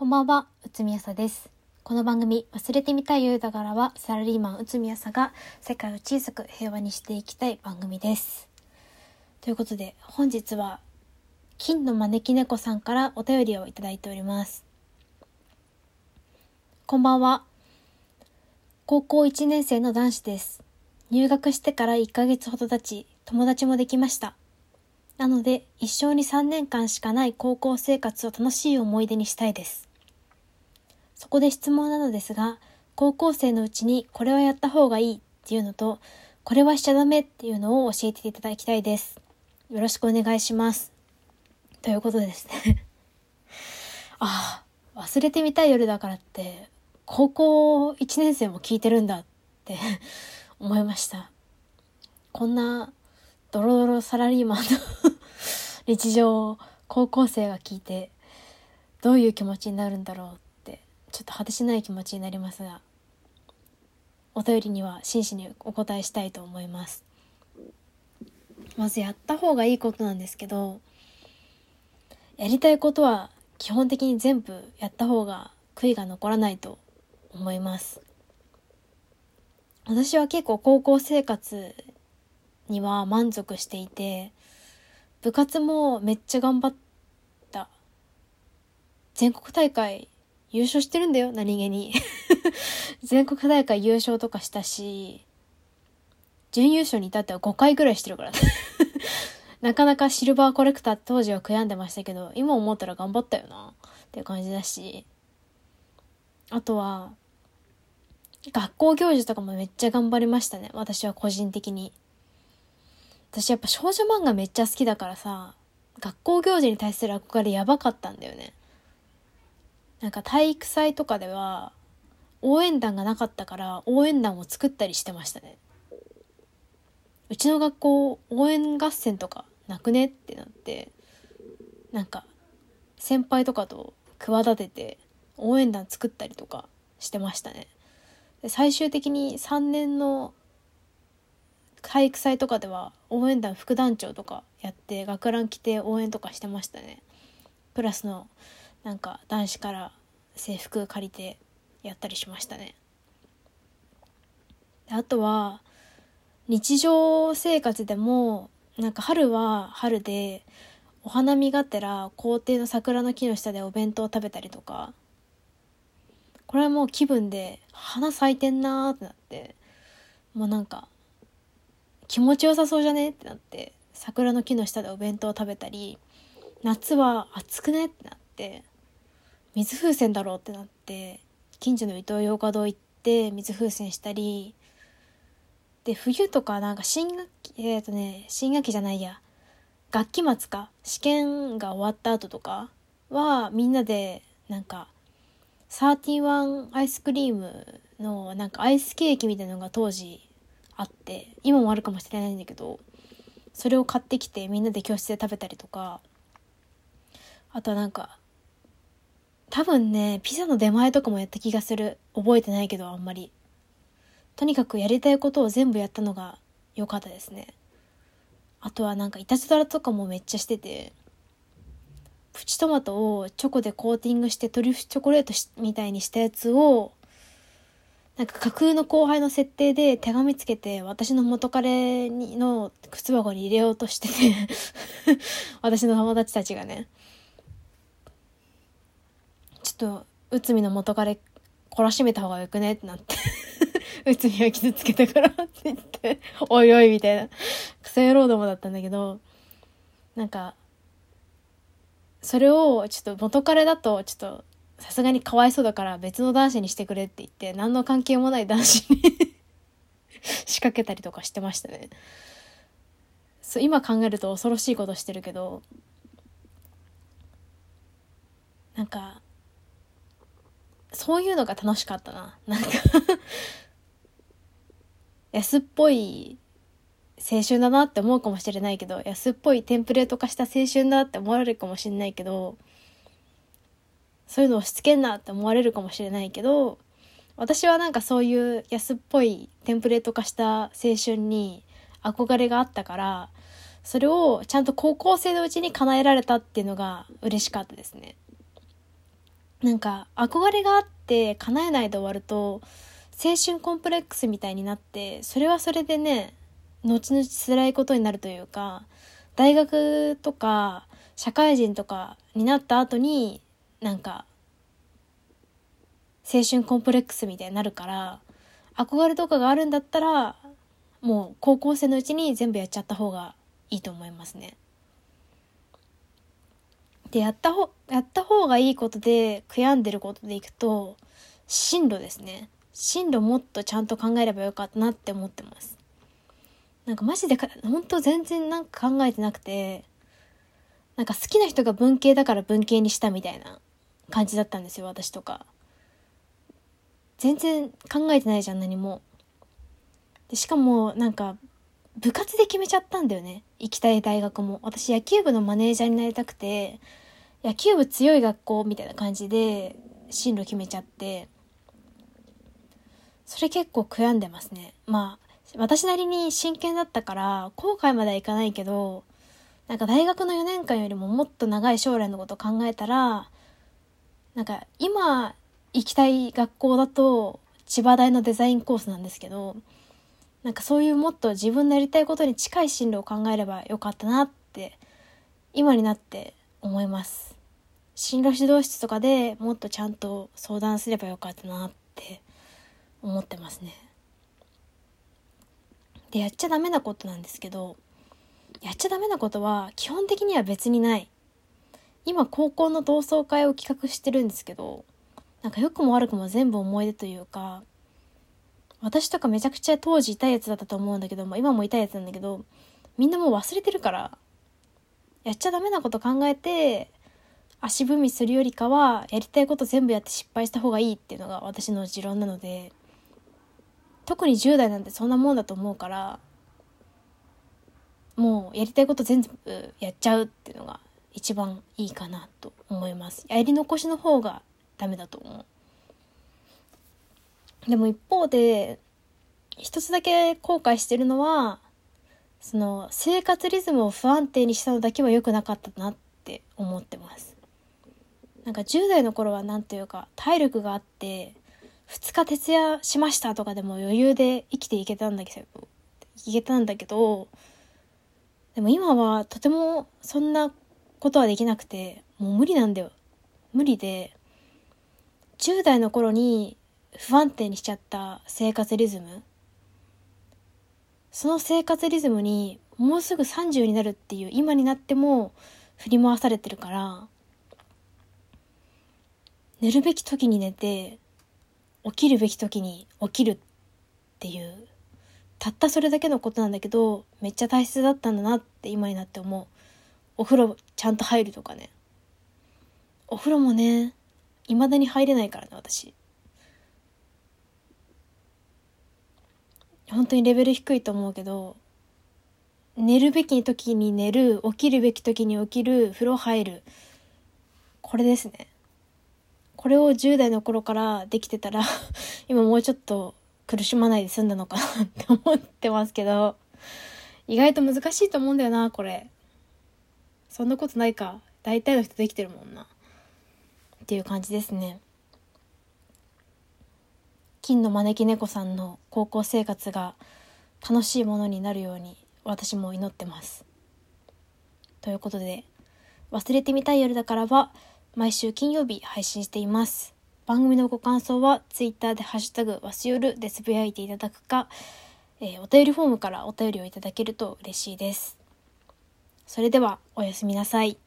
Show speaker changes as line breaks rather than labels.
こんばんは、内海朝です。この番組、忘れてみたい夜だからは、サラリーマン内海朝が世界を小さく平和にしていきたい番組です。ということで、本日は、金の招き猫さんからお便りをいただいております。こんばんは。高校1年生の男子です。入学してから1ヶ月ほど経ち、友達もできました。なので、一生に3年間しかない高校生活を楽しい思い出にしたいです。そこで質問なのですが、高校生のうちにこれはやった方がいいっていうのと、これはしちゃダメっていうのを教えていただきたいです。よろしくお願いします。ということですね。あ あ、忘れてみたい夜だからって、高校1年生も聞いてるんだって 思いました。こんなドロドロサラリーマンの 日常を高校生が聞いてどういう気持ちになるんだろうってちょっと果てしない気持ちになりますがお便りには真摯にお答えしたいと思います。まずやった方がいいことなんですけどやりたいことは基本的に全部やった方が悔いが残らないと思います。私は結構高校生活には満足していて部活もめっちゃ頑張った。全国大会優勝してるんだよ何気に。全国大会優勝とかしたし準優勝に至っては5回ぐらいしてるから なかなかシルバーコレクター当時は悔やんでましたけど今思ったら頑張ったよなっていう感じだし。あとは学校行事とかもめっちゃ頑張りましたね私は個人的に。私やっぱ少女漫画めっちゃ好きだからさ学校行事に対する憧れやばかったんだよね。なんか体育祭とかでは応援団がなかったから応援団を作ったりしてましたね。うちの学校応援合戦とかなくねってなってなんか先輩とかと企てて応援団作ったりとかしてましたね。で最終的に3年の体育祭とかでは応援団副団長とかやって学ラン着て応援とかしてましたね。クラスのなんか男子から制服借りてやったりしましたね。あとは日常生活でもなんか春は春でお花見がてら校庭の桜の木の下でお弁当を食べたりとかこれはもう気分で花咲いてんなってなってもうなんか気持ちよさそうじゃねってなって桜の木の下でお弁当を食べたり夏は暑くねってなって水風船だろうってなって近所のイトーヨーカドー行って水風船したりで冬とかなんか新学期えっ、ー、とね新学期じゃないや学期末か試験が終わった後とかはみんなでなんか31アイスクリームのなんかアイスケーキみたいなのが当時あって今もあるかもしれないんだけどそれを買ってきてみんなで教室で食べたりとかあとはなんか多分ねピザの出前とかもやった気がする。覚えてないけどあんまり。とにかくやりたいことを全部やったのが良かったですね。あとはなんかいたずらとかもめっちゃしてて。プチトマトをチョコでコーティングしてトリュフチョコレートみたいにしたやつをなんか架空の後輩の設定で手紙つけて私の元彼にの靴箱に入れようとしてて。私の友達たちがね。ょっと内海の元彼懲らしめた方がよくね？ってなって。内海は傷つけたからって言って。おいおいみたいな。クソ野郎どもだったんだけど。なんかそれをちょっと元彼だとちょっとさすがにかわいそうだから別の男子にしてくれって言って何の関係もない男子に 仕掛けたりとかしてましたね。そう今考えると恐ろしいことしてるけど。なんかそういうのが楽しかったななんか 安っぽい青春だなって思うかもしれないけど安っぽいテンプレート化した青春だって思われるかもしれないけどそういうのをしつけんなって思われるかもしれないけど私はなんかそういう安っぽいテンプレート化した青春に憧れがあったからそれをちゃんと高校生のうちに叶えられたっていうのが嬉しかったですね。なんか憧れがあって叶えないで終わると青春コンプレックスみたいになってそれはそれでね後々辛いことになるというか大学とか社会人とかになった後になんか青春コンプレックスみたいになるから憧れとかがあるんだったらもう高校生のうちに全部やっちゃった方がいいと思いますね。でやったほやった方がいいことで悔やんでることでいくと進路ですね。進路もっとちゃんと考えればよかったなって思ってます。なんかマジでか本当全然なんか考えてなくてなんか好きな人が文系だから文系にしたみたいな感じだったんですよ私とか。全然考えてないじゃん何も。でしかもなんか部活で決めちゃったんだよね。行きたい大学も。私野球部のマネージャーになりたくて野球部強い学校みたいな感じで進路決めちゃって。それ結構悔やんでますね。まあ私なりに真剣だったから後悔まではいかないけどなんか大学の4年間よりももっと長い将来のことを考えたらなんか今行きたい学校だと千葉大のデザインコースなんですけどなんかそういうもっと自分のやりたいことに近い進路を考えればよかったなって今になって思います。進路指導室とかでもっとちゃんと相談すればよかったなって思ってますね。でやっちゃダメなことなんですけどやっちゃダメなことは基本的には別にない。今高校の同窓会を企画してるんですけどなんか良くも悪くも全部思い出というか私とかめちゃくちゃ当時痛いやつだったと思うんだけど、まあ、今も痛いやつなんだけどみんなもう忘れてるからやっちゃダメなこと考えて足踏みするよりかはやりたいこと全部やって失敗した方がいいっていうのが私の持論なので特に10代なんてそんなもんだと思うからもうやりたいこと全部やっちゃうっていうのが一番いいかなと思います。やり残しの方がダメだと思う。でも一方で一つだけ後悔してるのはその生活リズムを不安定にしたのだけは良くなかったなって思ってます。なんか10代の頃は何ていうか体力があって2日徹夜しましたとかでも余裕で生きていけたんだけどいけたんだけどでも今はとてもそんなことはできなくてもう無理なんだよ。無理で10代の頃に不安定にしちゃった生活リズムその生活リズムにもうすぐ30になるっていう今になっても振り回されてるから寝るべき時に寝て起きるべき時に起きるっていうたったそれだけのことなんだけどめっちゃ大切だったんだなって今になって思う。お風呂ちゃんと入るとかね。お風呂もね未だに入れないからね私。本当にレベル低いと思うけど寝るべき時に寝る起きるべき時に起きる風呂入る。これですね。これを10代の頃からできてたら 今もうちょっと苦しまないで済んだのかなって思ってますけど意外と難しいと思うんだよなこれ。そんなことないか。大体の人できてるもんな。っていう感じですね。金の招き猫さんの高校生活が楽しいものになるように私も祈ってます。ということで忘れてみたい夜だからは毎週金曜日配信しています。番組のご感想は Twitter でハッシュタグわしよるでつぶやいていただくか、えー、お便りフォームからお便りをいただけると嬉しいです。それではおやすみなさい。